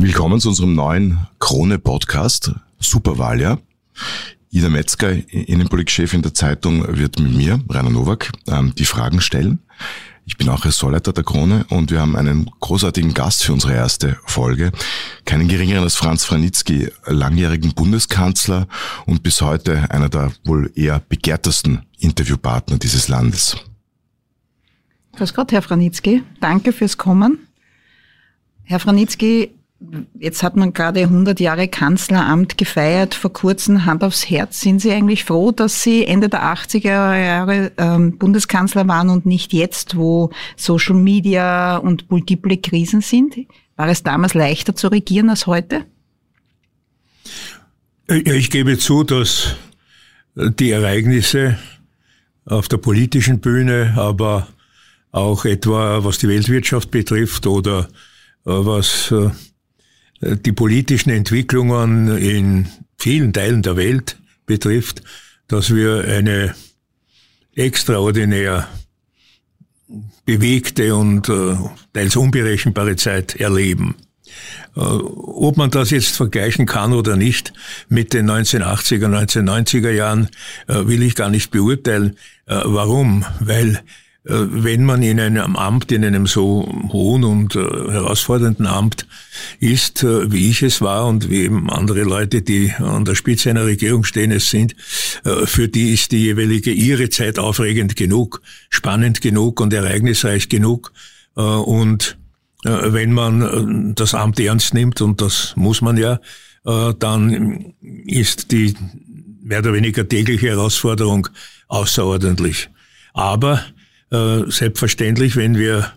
Willkommen zu unserem neuen Krone-Podcast, Superwahljahr. Ida Metzger, Innenpolitikchefin der Zeitung, wird mit mir, Rainer Nowak, ähm, die Fragen stellen. Ich bin auch Ressortleiter der Krone und wir haben einen großartigen Gast für unsere erste Folge. Keinen geringeren als Franz Franitzky, langjährigen Bundeskanzler und bis heute einer der wohl eher begehrtesten Interviewpartner dieses Landes. Grüß Gott, Herr Franitzky. Danke fürs Kommen. Herr Franitzky, Jetzt hat man gerade 100 Jahre Kanzleramt gefeiert. Vor kurzem Hand aufs Herz. Sind Sie eigentlich froh, dass Sie Ende der 80er Jahre ähm, Bundeskanzler waren und nicht jetzt, wo Social Media und multiple Krisen sind? War es damals leichter zu regieren als heute? Ich gebe zu, dass die Ereignisse auf der politischen Bühne, aber auch etwa was die Weltwirtschaft betrifft oder äh, was äh, die politischen Entwicklungen in vielen Teilen der Welt betrifft, dass wir eine extraordinär bewegte und äh, teils unberechenbare Zeit erleben. Äh, ob man das jetzt vergleichen kann oder nicht mit den 1980er, 1990er Jahren, äh, will ich gar nicht beurteilen. Äh, warum? Weil äh, wenn man in einem Amt, in einem so hohen und äh, herausfordernden Amt ist, äh, wie ich es war und wie eben andere Leute, die an der Spitze einer Regierung stehen, es sind, für die ist die jeweilige ihre Zeit aufregend genug, spannend genug und ereignisreich genug. Und wenn man das Amt ernst nimmt, und das muss man ja, dann ist die mehr oder weniger tägliche Herausforderung außerordentlich. Aber äh, selbstverständlich, wenn wir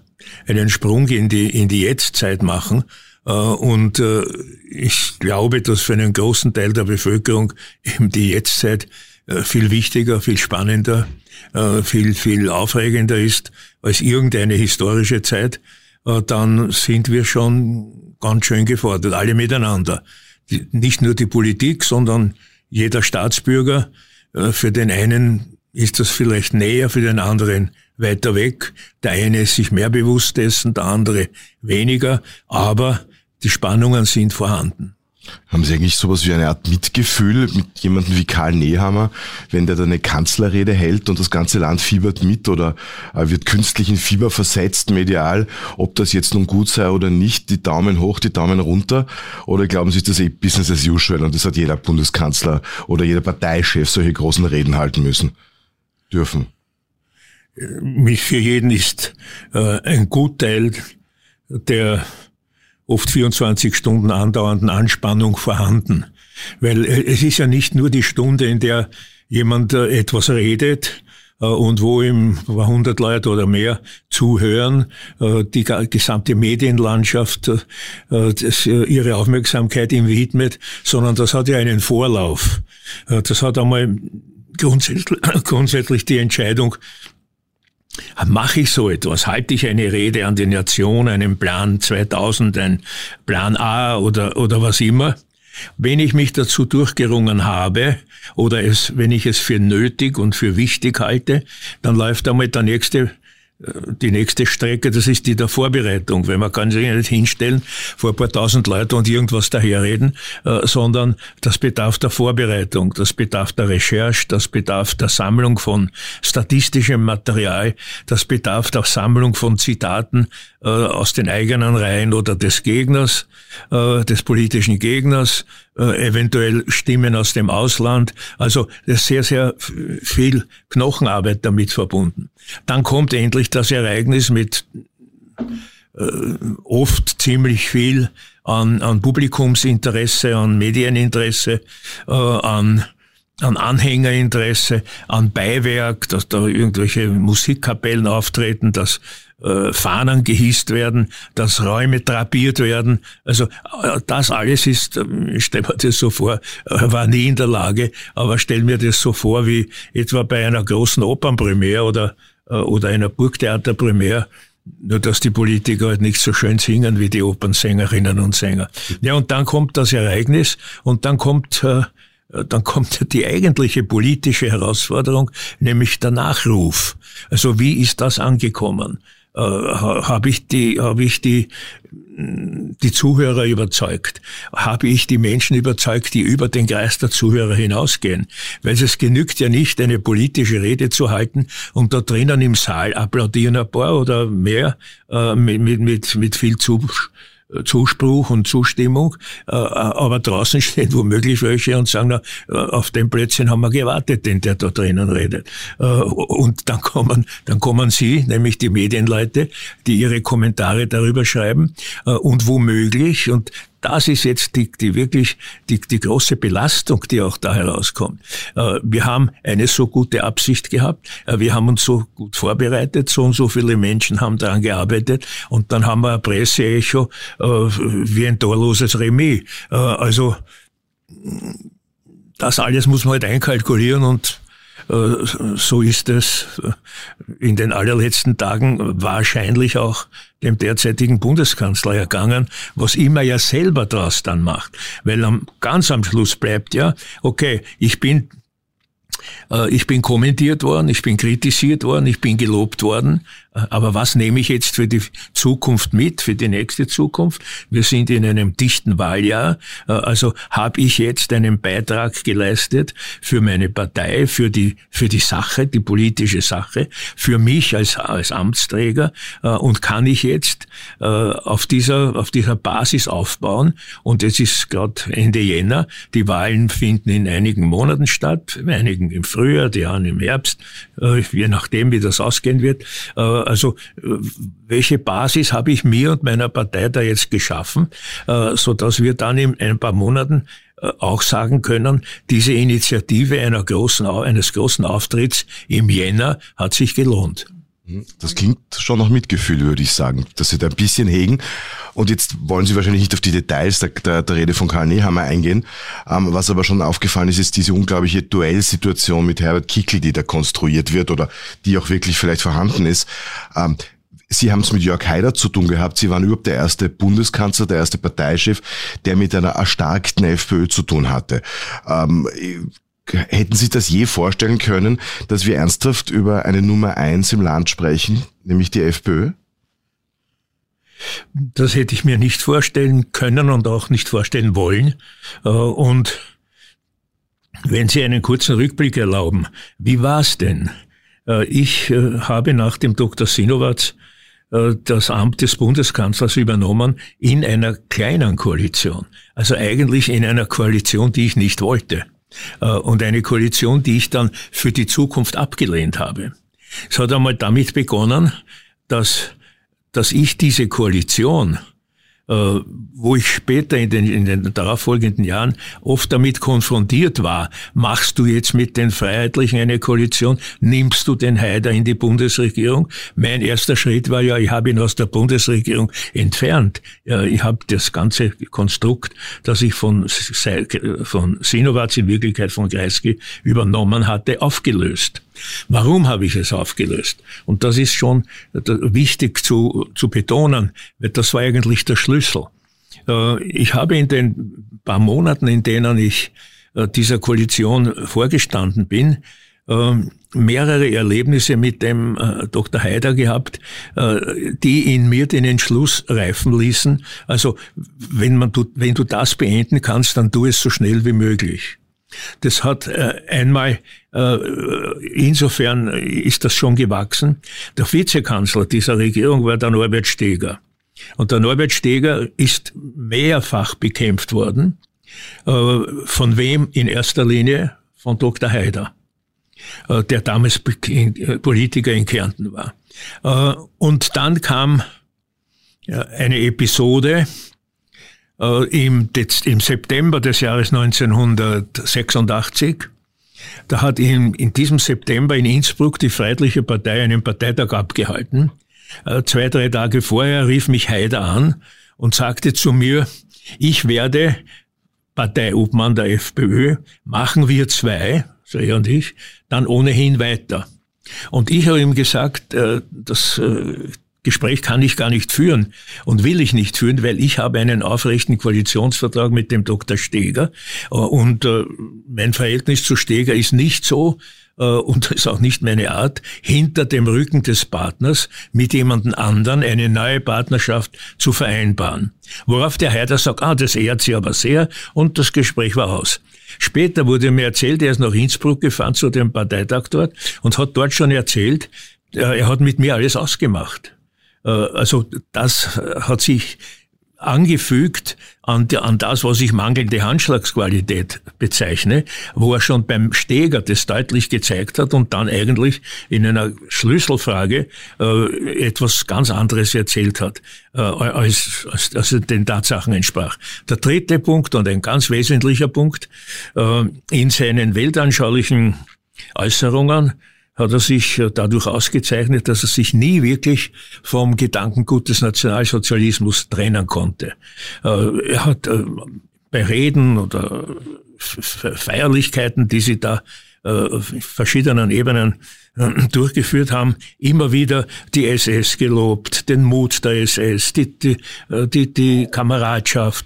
einen Sprung in die, in die Jetztzeit machen. Äh, und äh, ich glaube, dass für einen großen Teil der Bevölkerung eben die Jetztzeit äh, viel wichtiger, viel spannender, äh, viel, viel aufregender ist als irgendeine historische Zeit, äh, dann sind wir schon ganz schön gefordert, alle miteinander. Die, nicht nur die Politik, sondern jeder Staatsbürger. Für den einen ist das vielleicht näher, für den anderen weiter weg. Der eine ist sich mehr bewusst dessen, der andere weniger, aber die Spannungen sind vorhanden. Haben Sie eigentlich sowas wie eine Art Mitgefühl mit jemandem wie Karl Nehammer, wenn der da eine Kanzlerrede hält und das ganze Land fiebert mit oder äh, wird künstlich in Fieber versetzt medial, ob das jetzt nun gut sei oder nicht, die Daumen hoch, die Daumen runter? Oder glauben Sie, ist das eh Business as usual und das hat jeder Bundeskanzler oder jeder Parteichef solche großen Reden halten müssen, dürfen? Mich für jeden ist äh, ein Gutteil der oft 24 Stunden andauernden Anspannung vorhanden. Weil äh, es ist ja nicht nur die Stunde, in der jemand äh, etwas redet, und wo ihm 100 Leute oder mehr zuhören, die gesamte Medienlandschaft ihre Aufmerksamkeit ihm widmet, sondern das hat ja einen Vorlauf. Das hat einmal grundsätzlich die Entscheidung Mache ich so etwas? Halte ich eine Rede an die Nation, einen Plan 2000, ein Plan A oder, oder was immer? Wenn ich mich dazu durchgerungen habe oder es, wenn ich es für nötig und für wichtig halte, dann läuft einmal der nächste die nächste Strecke, das ist die der Vorbereitung, weil man kann sich nicht hinstellen vor ein paar tausend Leuten und irgendwas daherreden, äh, sondern das bedarf der Vorbereitung, das bedarf der Recherche, das bedarf der Sammlung von statistischem Material, das bedarf der Sammlung von Zitaten äh, aus den eigenen Reihen oder des Gegners, äh, des politischen Gegners, eventuell Stimmen aus dem Ausland. Also ist sehr, sehr viel Knochenarbeit damit verbunden. Dann kommt endlich das Ereignis mit äh, oft ziemlich viel an, an Publikumsinteresse, an Medieninteresse, äh, an an Anhängerinteresse, an Beiwerk, dass da irgendwelche Musikkapellen auftreten, dass äh, Fahnen gehisst werden, dass Räume drapiert werden. Also äh, das alles ist, äh, ich stelle mir das so vor, war nie in der Lage, aber stell mir das so vor wie etwa bei einer großen Opernpremiere oder, oder einer Burgtheaterpremiere, nur dass die Politiker halt nicht so schön singen wie die Opernsängerinnen und Sänger. Ja, und dann kommt das Ereignis und dann kommt äh, dann kommt die eigentliche politische Herausforderung, nämlich der Nachruf. Also wie ist das angekommen? Äh, habe ich die, habe ich die, die Zuhörer überzeugt? Habe ich die Menschen überzeugt, die über den Kreis der Zuhörer hinausgehen? Weil es genügt ja nicht, eine politische Rede zu halten und da drinnen im Saal applaudieren ein paar oder mehr äh, mit, mit, mit, viel Zuspruch Zuspruch und Zustimmung, äh, aber draußen stehen womöglich welche und sagen, äh, auf dem Plätzchen haben wir gewartet, den der da drinnen redet. Äh, und dann kommen, dann kommen Sie, nämlich die Medienleute, die ihre Kommentare darüber schreiben und womöglich, und das ist jetzt die, die wirklich die, die große Belastung, die auch da herauskommt. Äh, wir haben eine so gute Absicht gehabt, äh, wir haben uns so gut vorbereitet, so und so viele Menschen haben daran gearbeitet und dann haben wir ein Presseecho äh, wie ein torloses Remis. Also das alles muss man halt einkalkulieren und so ist es in den allerletzten Tagen wahrscheinlich auch dem derzeitigen Bundeskanzler ergangen, was immer er selber draus dann macht. Weil am, ganz am Schluss bleibt ja, okay, ich bin äh, ich bin kommentiert worden, ich bin kritisiert worden, ich bin gelobt worden. Äh, aber was nehme ich jetzt für die Zukunft mit, für die nächste Zukunft? Wir sind in einem dichten Wahljahr. Äh, also habe ich jetzt einen Beitrag geleistet für meine Partei, für die, für die Sache, die politische Sache, für mich als, als Amtsträger und kann ich jetzt auf dieser, auf dieser Basis aufbauen. Und es ist gerade Ende Jänner. Die Wahlen finden in einigen Monaten statt, einigen im Frühjahr, die anderen im Herbst, äh, je nachdem, wie das ausgehen wird. Äh, also äh, welche Basis habe ich mir und meiner Partei da jetzt geschaffen, so dass wir dann in ein paar Monaten auch sagen können, diese Initiative einer großen, eines großen Auftritts im Jänner hat sich gelohnt. Das klingt schon nach Mitgefühl, würde ich sagen, dass Sie da ein bisschen hegen. Und jetzt wollen Sie wahrscheinlich nicht auf die Details der, der, der Rede von Karl Nehammer eingehen. Ähm, was aber schon aufgefallen ist, ist diese unglaubliche Duellsituation mit Herbert Kickl, die da konstruiert wird oder die auch wirklich vielleicht vorhanden ist. Ähm, Sie haben es mit Jörg Haider zu tun gehabt. Sie waren überhaupt der erste Bundeskanzler, der erste Parteichef, der mit einer erstarkten FPÖ zu tun hatte. Ähm, hätten Sie das je vorstellen können, dass wir ernsthaft über eine Nummer eins im Land sprechen, nämlich die FPÖ? Das hätte ich mir nicht vorstellen können und auch nicht vorstellen wollen. Äh, und wenn Sie einen kurzen Rückblick erlauben, wie war es denn? Äh, ich äh, habe nach dem Dr. Sinowatz das Amt des Bundeskanzlers übernommen in einer kleinen Koalition. Also eigentlich in einer Koalition, die ich nicht wollte. Und eine Koalition, die ich dann für die Zukunft abgelehnt habe. Es hat einmal damit begonnen, dass dass ich diese Koalition, äh, wo ich später in den, in den darauffolgenden Jahren oft damit konfrontiert war, machst du jetzt mit den Freiheitlichen eine Koalition, nimmst du den Haider in die Bundesregierung? Mein erster Schritt war ja, ich habe ihn aus der Bundesregierung entfernt. Ich habe das ganze Konstrukt, das ich von, von Sinowatz in Wirklichkeit von Kreisky übernommen hatte, aufgelöst. Warum habe ich es aufgelöst? Und das ist schon wichtig zu, zu betonen, weil das war eigentlich der Schlüssel. Äh, ich habe in den paar Monaten, in denen ich äh, dieser Koalition vorgestanden bin, äh, mehrere Erlebnisse mit dem Dr. Haider gehabt, die in mir den Entschluss reifen ließen. Also wenn man, wenn du das beenden kannst, dann tu es so schnell wie möglich. Das hat äh, einmal, äh, insofern ist das schon gewachsen. Der Vizekanzler dieser Regierung war der Norbert Steger. Und der Norbert Steger ist mehrfach bekämpft worden. Äh, von wem in erster Linie? Von Dr. Haider, äh, der damals Politiker in Kärnten war. Äh, und dann kam äh, eine Episode, äh, im, im September des Jahres 1986. Da hat in, in diesem September in Innsbruck die Freiheitliche Partei einen Parteitag abgehalten. Äh, zwei, drei Tage vorher rief mich Haider an und sagte zu mir, ich werde Parteiobmann der FPÖ, machen wir zwei, so er und ich, dann ohnehin weiter. Und ich habe ihm gesagt, äh, das Gespräch kann ich gar nicht führen und will ich nicht führen, weil ich habe einen aufrechten Koalitionsvertrag mit dem Dr. Steger äh, und äh, mein Verhältnis zu Steger ist nicht so, äh, und das ist auch nicht meine Art, hinter dem Rücken des Partners mit jemandem anderen eine neue Partnerschaft zu vereinbaren. Worauf der Heider sagt, ah, das ehrt sie aber sehr und das Gespräch war aus. Später wurde mir erzählt, er ist nach Innsbruck gefahren zu dem Parteitag dort und hat dort schon erzählt, äh, er hat mit mir alles ausgemacht. Äh, also das hat sich angefügt an, an das, was ich mangelnde Handschlagsqualität bezeichne, wo er schon beim Steger das deutlich gezeigt hat und dann eigentlich in einer Schlüsselfrage äh, etwas ganz anderes erzählt hat, äh, als, als, als den Tatsachen entsprach. Der dritte Punkt und ein ganz wesentlicher Punkt äh, in seinen weltanschaulichen Äußerungen hat er sich äh, dadurch ausgezeichnet, dass er sich nie wirklich vom Gedankengut des Nationalsozialismus trennen konnte. Äh, er hat äh, bei Reden oder Feierlichkeiten, die sie da verschiedenen Ebenen durchgeführt haben, immer wieder die SS gelobt, den Mut der SS, die, die, die, die Kameradschaft,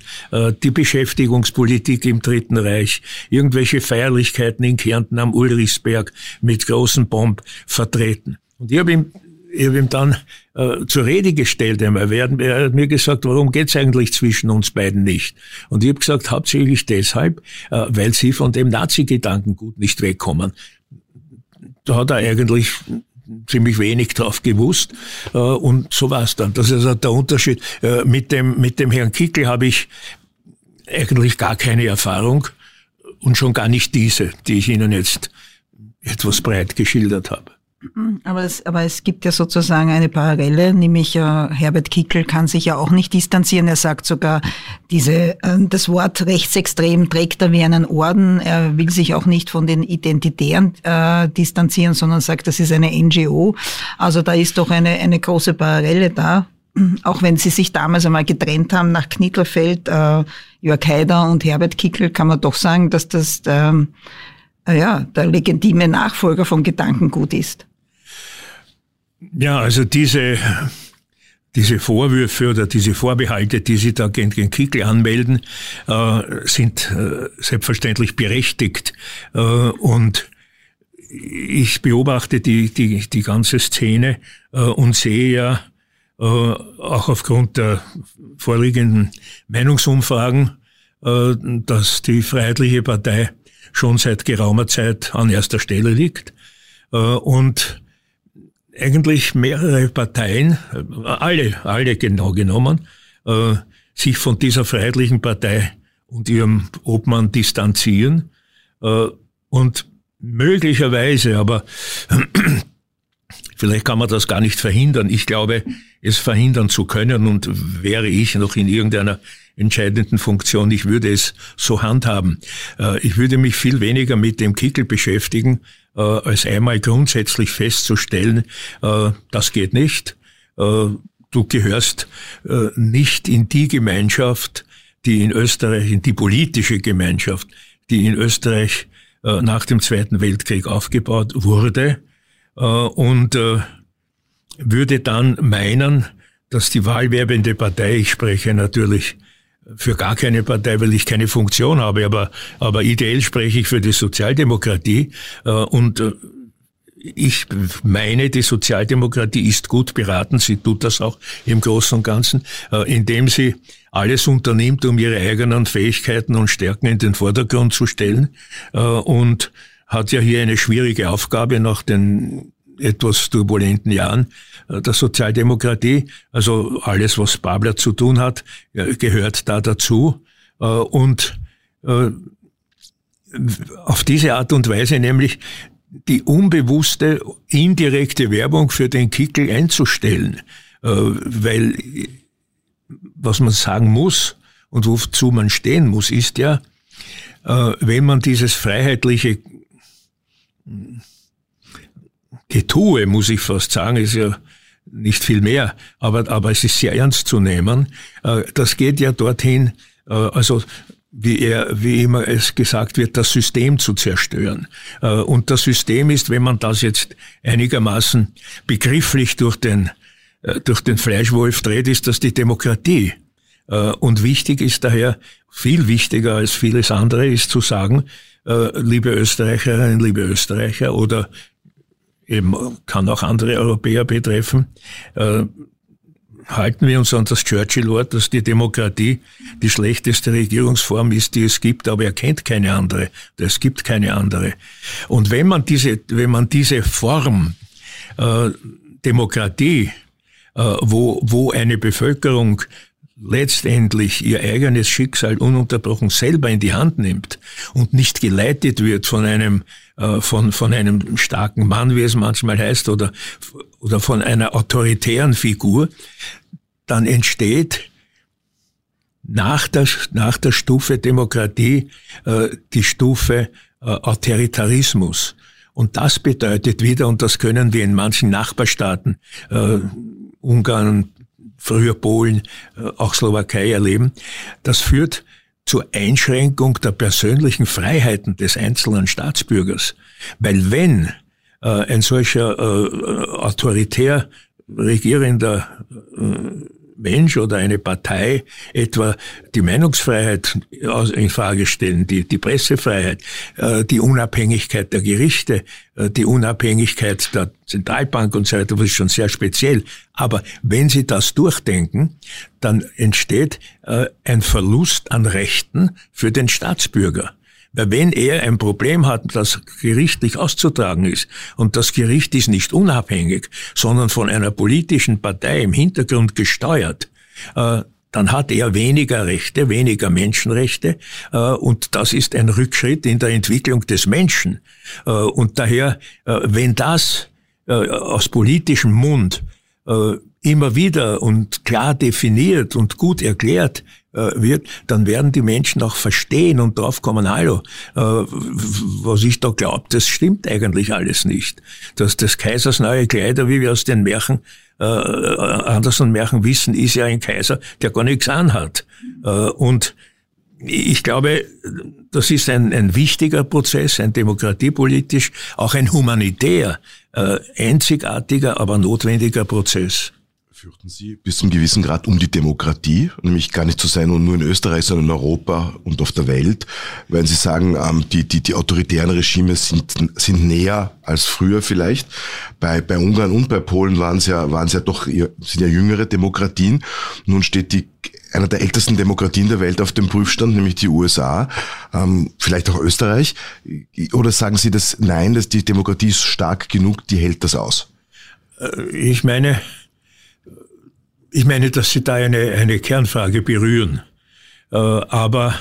die Beschäftigungspolitik im Dritten Reich, irgendwelche Feierlichkeiten in Kärnten am Ulrichsberg mit großen Bomb vertreten. Und ich habe ihm ich habe ihm dann äh, zur Rede gestellt einmal. Er hat mir gesagt, warum geht's eigentlich zwischen uns beiden nicht? Und ich habe gesagt, hauptsächlich deshalb, äh, weil sie von dem Nazi-Gedankengut nicht wegkommen da hat er eigentlich ziemlich wenig drauf gewusst äh, und so war es dann. Das ist also der Unterschied. Äh, mit, dem, mit dem Herrn Kickel habe ich eigentlich gar keine Erfahrung und schon gar nicht diese, die ich Ihnen jetzt etwas breit geschildert habe. Aber es, aber es gibt ja sozusagen eine Parallele, nämlich äh, Herbert Kickel kann sich ja auch nicht distanzieren. Er sagt sogar, diese, äh, das Wort rechtsextrem trägt er wie einen Orden. Er will sich auch nicht von den Identitären äh, distanzieren, sondern sagt, das ist eine NGO. Also da ist doch eine, eine große Parallele da. Auch wenn sie sich damals einmal getrennt haben nach Knittelfeld, äh, Jörg Haider und Herbert Kickel, kann man doch sagen, dass das äh, ja, der legitime Nachfolger von Gedankengut ist. Ja, also diese, diese Vorwürfe oder diese Vorbehalte, die Sie da gegen, gegen Kickel anmelden, äh, sind äh, selbstverständlich berechtigt. Äh, und ich beobachte die, die, die ganze Szene äh, und sehe ja äh, auch aufgrund der vorliegenden Meinungsumfragen, äh, dass die Freiheitliche Partei schon seit geraumer Zeit an erster Stelle liegt. Und eigentlich mehrere Parteien, alle, alle genau genommen, äh, sich von dieser Freiheitlichen Partei und ihrem Obmann distanzieren äh, und möglicherweise, aber vielleicht kann man das gar nicht verhindern. Ich glaube, es verhindern zu können und wäre ich noch in irgendeiner entscheidenden Funktion, ich würde es so handhaben. Äh, ich würde mich viel weniger mit dem Kickel beschäftigen, äh, als einmal grundsätzlich festzustellen, äh, das geht nicht. Du gehörst nicht in die Gemeinschaft, die in Österreich, in die politische Gemeinschaft, die in Österreich nach dem Zweiten Weltkrieg aufgebaut wurde und würde dann meinen, dass die wahlwerbende Partei, ich spreche natürlich für gar keine Partei, weil ich keine Funktion habe, aber, aber ideell spreche ich für die Sozialdemokratie äh, und äh, ich meine, die Sozialdemokratie ist gut beraten, sie tut das auch im Großen und Ganzen, äh, indem sie alles unternimmt, um ihre eigenen Fähigkeiten und Stärken in den Vordergrund zu stellen und hat ja hier eine schwierige Aufgabe nach den etwas turbulenten Jahren der Sozialdemokratie. Also alles, was Babler zu tun hat, gehört da dazu. Äh, und äh, auf diese Art und Weise nämlich die unbewusste, indirekte Werbung für den Kickel einzustellen. Weil was man sagen muss und wozu man stehen muss, ist ja, wenn man dieses freiheitliche Getue, muss ich fast sagen, ist ja nicht viel mehr, aber, aber es ist sehr ernst zu nehmen. Äh, das geht ja dorthin, äh, also wie er, wie immer es gesagt wird, das System zu zerstören. Äh, und das System ist, wenn man das jetzt einigermaßen begrifflich durch den, durch den Fleischwolf dreht, ist das die Demokratie. Und wichtig ist daher, viel wichtiger als vieles andere, ist zu sagen, liebe Österreicherinnen, liebe Österreicher oder eben kann auch andere Europäer betreffen, halten wir uns an das Churchill-Wort, dass die Demokratie die schlechteste Regierungsform ist, die es gibt, aber er kennt keine andere. Es gibt keine andere. Und wenn man diese, wenn man diese Form äh, Demokratie, äh, wo, wo eine Bevölkerung letztendlich ihr eigenes Schicksal ununterbrochen selber in die Hand nimmt und nicht geleitet wird von einem äh, von von einem starken Mann, wie es manchmal heißt, oder oder von einer autoritären Figur, dann entsteht nach der nach der Stufe Demokratie äh, die Stufe äh, Autoritarismus. Und das bedeutet wieder, und das können wir in manchen Nachbarstaaten, äh, Ungarn, früher Polen, äh, auch Slowakei erleben. Das führt zur Einschränkung der persönlichen Freiheiten des einzelnen Staatsbürgers. Weil wenn äh, ein solcher äh, autoritär regierender äh, Mensch oder eine Partei etwa die Meinungsfreiheit in Frage stellen, die, die Pressefreiheit, äh, die Unabhängigkeit der Gerichte, äh, die Unabhängigkeit der Zentralbank und so weiter, das ist schon sehr speziell. Aber wenn Sie das durchdenken, dann entsteht äh, ein Verlust an Rechten für den Staatsbürger. Wenn er ein Problem hat, das gerichtlich auszutragen ist, und das Gericht ist nicht unabhängig, sondern von einer politischen Partei im Hintergrund gesteuert, äh, dann hat er weniger Rechte, weniger Menschenrechte, äh, und das ist ein Rückschritt in der Entwicklung des Menschen. Äh, und daher, wenn das aus politischem Mund immer wieder und klar definiert und gut erklärt wird, dann werden die Menschen auch verstehen und draufkommen, hallo, äh, was ich da glaube, das stimmt eigentlich alles nicht. Dass des Kaisers neue Kleider, wie wir aus den Märchen, äh, Anderson Märchen wissen, ist ja ein Kaiser, der gar nichts anhat. Äh, und ich glaube, das ist ein, ein wichtiger Prozess, ein demokratiepolitisch, auch ein humanitär, äh, einzigartiger, aber notwendiger Prozess fürchten Sie bis zum gewissen Grad um die Demokratie, nämlich gar nicht zu sein und nur in Österreich, sondern in Europa und auf der Welt, weil Sie sagen, ähm, die, die, die autoritären Regime sind, sind näher als früher vielleicht. Bei, bei Ungarn und bei Polen waren es ja, waren es ja doch, sind ja jüngere Demokratien. Nun steht die einer der ältesten Demokratien der Welt auf dem Prüfstand, nämlich die USA, ähm, vielleicht auch Österreich. Oder sagen Sie das, nein, dass die Demokratie ist stark genug, die hält das aus? Äh, ich meine, ich meine, dass Sie da eine, eine Kernfrage berühren. Äh, aber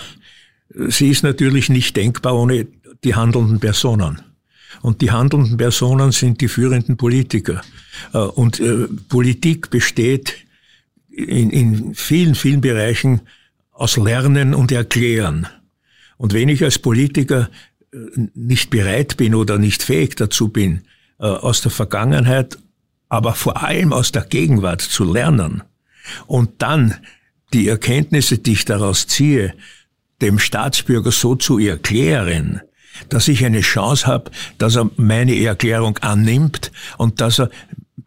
sie ist natürlich nicht denkbar ohne die handelnden Personen. Und die handelnden Personen sind die führenden Politiker. Äh, und äh, Politik besteht in, in vielen, vielen Bereichen aus Lernen und Erklären. Und wenn ich als Politiker nicht bereit bin oder nicht fähig dazu bin, aus der Vergangenheit aber vor allem aus der Gegenwart zu lernen und dann die Erkenntnisse, die ich daraus ziehe, dem Staatsbürger so zu erklären, dass ich eine Chance habe, dass er meine Erklärung annimmt und dass er,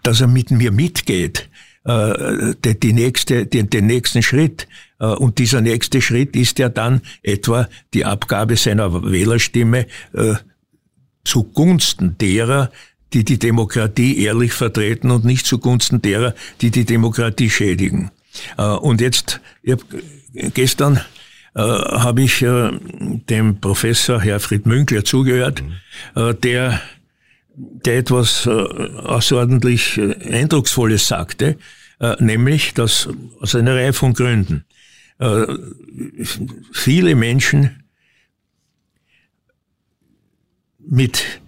dass er mit mir mitgeht, äh, die, die nächste, den, den nächsten Schritt. Äh, und dieser nächste Schritt ist ja dann etwa die Abgabe seiner Wählerstimme äh, zugunsten derer, die die Demokratie ehrlich vertreten und nicht zugunsten derer, die die Demokratie schädigen. Äh, und jetzt, hab, gestern äh, habe ich äh, dem Professor Herfried Münkler zugehört, mhm. der, der etwas außerordentlich Eindrucksvolles sagte, nämlich, dass aus einer Reihe von Gründen viele Menschen mit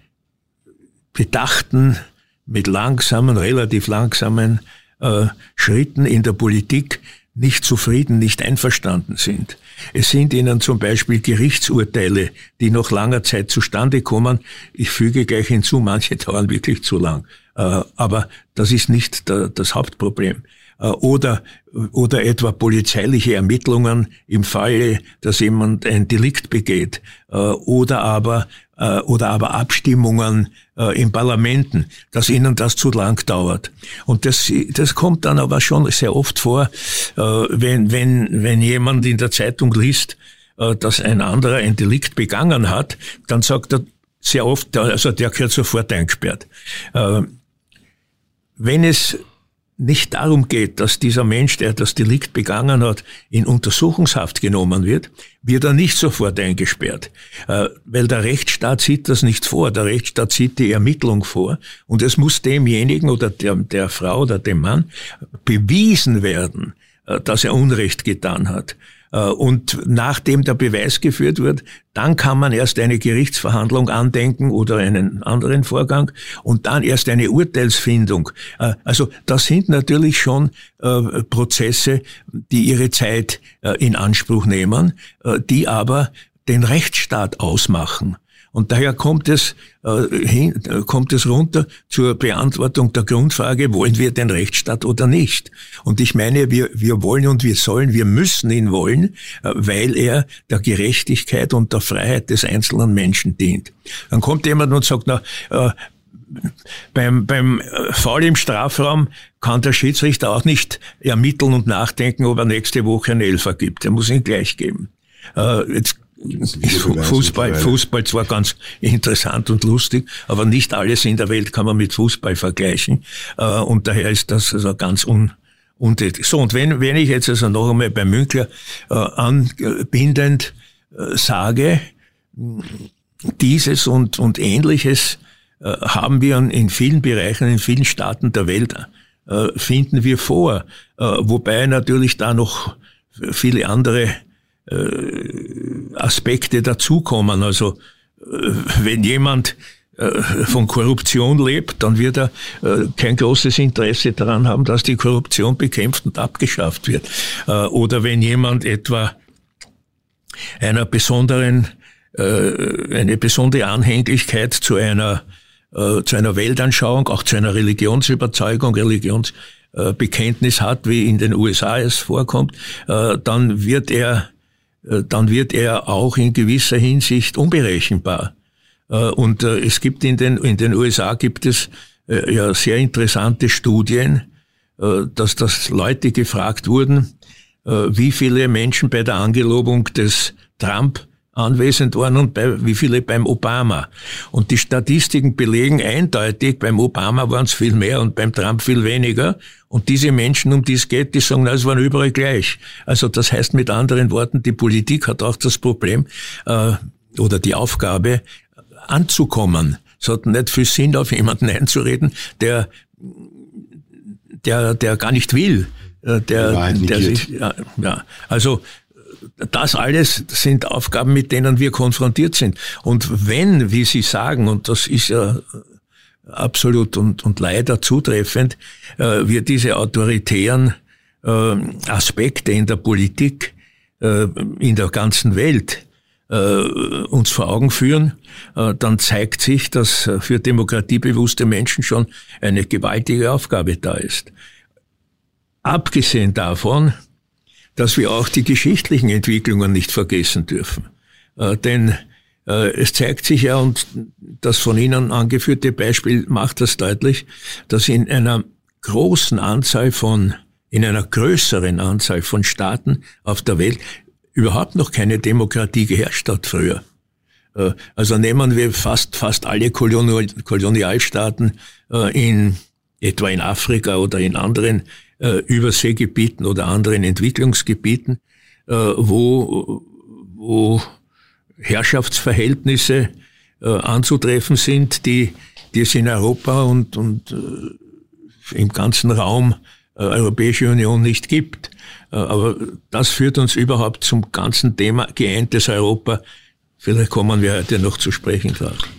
bedachten, mit langsamen, relativ langsamen äh, Schritten in der Politik nicht zufrieden, nicht einverstanden sind. Es sind ihnen zum Beispiel Gerichtsurteile, die nach langer Zeit zustande kommen. Ich füge gleich hinzu, manche dauern wirklich zu lang. Äh, aber das ist nicht das Hauptproblem. Äh, oder, oder etwa polizeiliche Ermittlungen im Falle, dass jemand ein Delikt begeht. Äh, oder aber äh, oder aber Abstimmungen äh, in Parlamenten, dass ihnen das zu lang dauert. Und das, das kommt dann aber schon sehr oft vor, äh, wenn, wenn, wenn jemand in der Zeitung liest, äh, dass ein anderer ein Delikt begangen hat, dann sagt er sehr oft, also der gehört sofort eingesperrt. Äh, wenn es nicht darum geht, dass dieser Mensch, der das Delikt begangen hat, in Untersuchungshaft genommen wird, wird er nicht sofort eingesperrt, äh, weil der Rechtsstaat sieht das nicht vor. Der Rechtsstaat sieht die Ermittlung vor und es muss demjenigen oder der, der Frau oder dem Mann bewiesen werden, äh, dass er Unrecht getan hat. Äh, und nachdem der Beweis geführt wird, dann kann man erst eine Gerichtsverhandlung andenken oder einen anderen Vorgang und dann erst eine Urteilsfindung. Äh, also das sind natürlich schon äh, Prozesse, die ihre Zeit in Anspruch nehmen, die aber den Rechtsstaat ausmachen. Und daher kommt es, äh, hin, kommt es runter zur Beantwortung der Grundfrage, wollen wir den Rechtsstaat oder nicht? Und ich meine, wir, wir wollen und wir sollen, wir müssen ihn wollen, äh, weil er der Gerechtigkeit und der Freiheit des einzelnen Menschen dient. Dann kommt jemand und sagt, na, äh, beim, beim äh, Fall im Strafraum kann der Schiedsrichter auch nicht ermitteln und nachdenken, ob er nächste Woche einen Elfer gibt. Er muss ihn gleich geben. Äh, jetzt Fußball, Fußball zwar ganz interessant und lustig, aber nicht alles in der Welt kann man mit Fußball vergleichen. Äh, und daher ist das also ganz un, untätig. So, und wenn, wenn ich jetzt also noch einmal bei Münkler äh, anbindend äh, sage, dieses und, und ähnliches haben wir in vielen Bereichen, in vielen Staaten der Welt, finden wir vor. Wobei natürlich da noch viele andere äh, Aspekte dazukommen. Also äh, wenn jemand äh, von Korruption lebt, dann wird er kein großes Interesse daran haben, dass die Korruption bekämpft und abgeschafft wird. Oder wenn jemand etwa einer besonderen, eine besondere Anhänglichkeit zu einer, zu einer Weltanschauung, auch zu einer Religionsüberzeugung, Religionsbekenntnis hat, wie in den USA es vorkommt, dann wird er äh, dann wird er auch in gewisser Hinsicht unberechenbar. Äh, und äh, es gibt in den, in den USA gibt es ja sehr interessante Studien, dass das Leute gefragt wurden, wie viele Menschen bei der Angelobung des Trump anwesend waren und bei, wie viele beim Obama. Und die Statistiken belegen eindeutig, beim Obama waren es viel mehr und beim Trump viel weniger. Und diese Menschen, um die es geht, die sagen, na, es waren überall gleich. Also das heißt mit anderen Worten, die Politik hat auch das Problem äh, oder die Aufgabe, anzukommen. Es hat nicht viel Sinn, auf jemanden einzureden, der, der, der gar nicht will. Äh, der, der sich, ja, ja, also das alles sind Aufgaben, mit denen wir konfrontiert sind. Und wenn, wie Sie sagen, und das ist ja absolut und, und leider zutreffend, äh, wir diese autoritären äh, Aspekte in der Politik äh, in der ganzen Welt äh, uns vor Augen führen, äh, dann zeigt sich, dass für demokratiebewusste Menschen schon eine gewaltige Aufgabe da ist. Abgesehen davon, dass wir auch die geschichtlichen Entwicklungen nicht vergessen dürfen. Äh, denn äh, es zeigt sich ja, und das von Ihnen angeführte Beispiel macht das deutlich, dass in einer großen Anzahl von, in einer größeren Anzahl von Staaten auf der Welt überhaupt noch keine Demokratie geherrscht hat früher. Äh, also nehmen wir fast, fast alle Kolonialstaaten äh, in, etwa in Afrika oder in anderen äh, Überseegebieten oder anderen Entwicklungsgebieten, äh, wo, wo Herrschaftsverhältnisse äh, anzutreffen sind, die, die es in Europa und, und äh, im ganzen Raum äh, Europäische Union nicht gibt. Äh, aber das führt uns überhaupt zum ganzen Thema geeintes Europa. Vielleicht kommen wir heute noch zu sprechen drauf. Äh,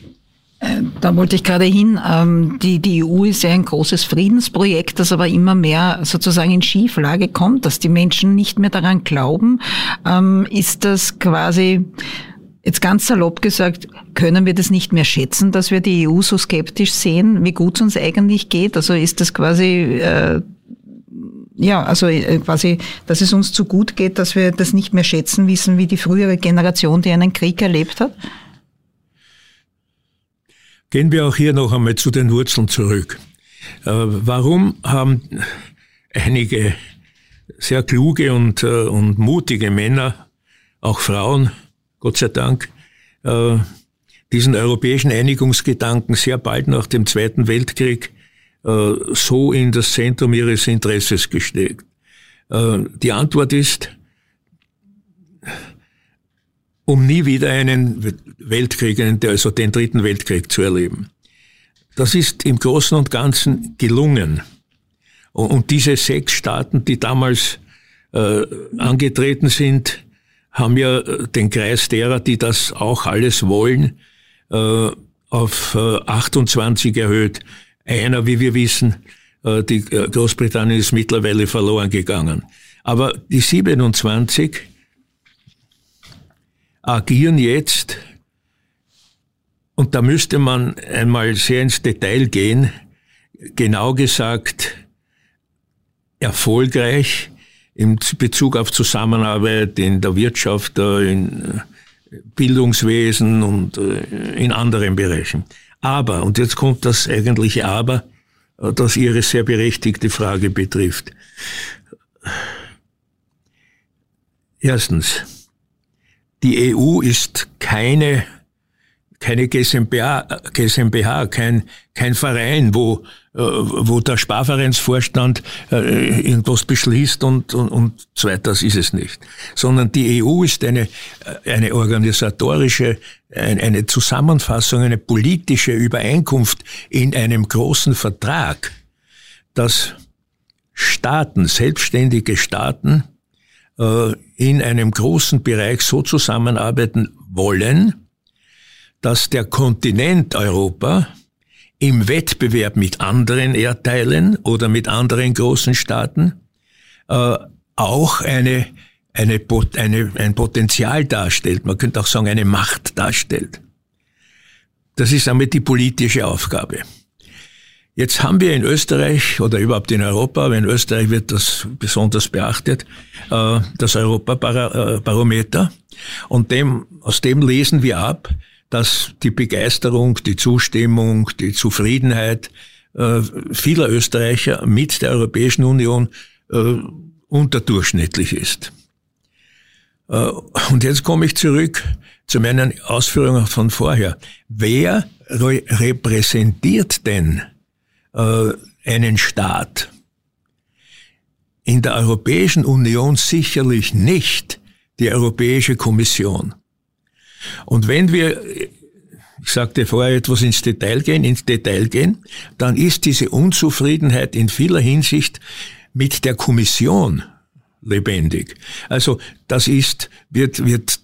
da wollte ich gerade hin. Ähm, die, die EU ist ja ein großes Friedensprojekt, das aber immer mehr sozusagen in Schieflage kommt, dass die Menschen nicht mehr daran glauben. Ähm, ist das quasi, jetzt ganz salopp gesagt, können wir das nicht mehr schätzen, dass wir die EU so skeptisch sehen, wie gut es uns eigentlich geht? Also ist das quasi, äh, ja, also äh, quasi, dass es uns zu gut geht, dass wir das nicht mehr schätzen wissen, wie die frühere Generation, die einen Krieg erlebt hat? Gehen wir auch hier noch einmal zu den Wurzeln zurück. Äh, warum haben einige sehr kluge und, äh, und mutige Männer, auch Frauen, Gott sei Dank, äh, diesen europäischen Einigungsgedanken sehr bald nach dem Zweiten Weltkrieg so in das Zentrum ihres Interesses gesteckt? Die Antwort ist, um nie wieder einen Weltkrieg, also den dritten Weltkrieg zu erleben. Das ist im Großen und Ganzen gelungen. Und diese sechs Staaten, die damals äh, angetreten sind, haben ja äh, den Kreis derer, die das auch alles wollen, äh, auf äh, 28 erhöht. Einer, wie wir wissen, äh, die äh, Großbritannien ist mittlerweile verloren gegangen. Aber die 27 agieren jetzt, und da müsste man einmal sehr ins Detail gehen, genau gesagt erfolgreich in Bezug auf Zusammenarbeit in der Wirtschaft, in Bildungswesen und äh, in anderen Bereichen. Aber, und jetzt kommt das eigentliche Aber, das Ihre sehr berechtigte Frage betrifft. Erstens, die EU ist keine, keine GmbH, kein, kein Verein, wo, äh, wo der Sparvereinsvorstand äh, irgendwas beschließt und, und, und so weiter. Das ist es nicht. Sondern die EU ist eine, eine organisatorische, eine Zusammenfassung, eine politische Übereinkunft in einem großen Vertrag, dass Staaten, selbstständige Staaten, in einem großen Bereich so zusammenarbeiten wollen, dass der Kontinent Europa im Wettbewerb mit anderen Erdteilen oder mit anderen großen Staaten äh, auch eine, eine, eine, ein Potenzial darstellt. Man könnte auch sagen, eine Macht darstellt. Das ist damit die politische Aufgabe. Jetzt haben wir in Österreich oder überhaupt in Europa, aber in Österreich wird das besonders beachtet, äh, das Europabarometer. Und dem, aus dem lesen wir ab, dass die Begeisterung, die Zustimmung, die Zufriedenheit äh, vieler Österreicher mit der Europäischen Union äh, unterdurchschnittlich ist. Und jetzt komme ich zurück zu meinen Ausführungen von vorher. Wer repräsentiert denn äh, einen Staat. In der Europäischen Union sicherlich nicht die Europäische Kommission. Und wenn wir, ich sagte vorher etwas ins Detail gehen, ins Detail gehen, dann ist diese Unzufriedenheit in vieler Hinsicht mit der Kommission lebendig. Also das ist, wird, wird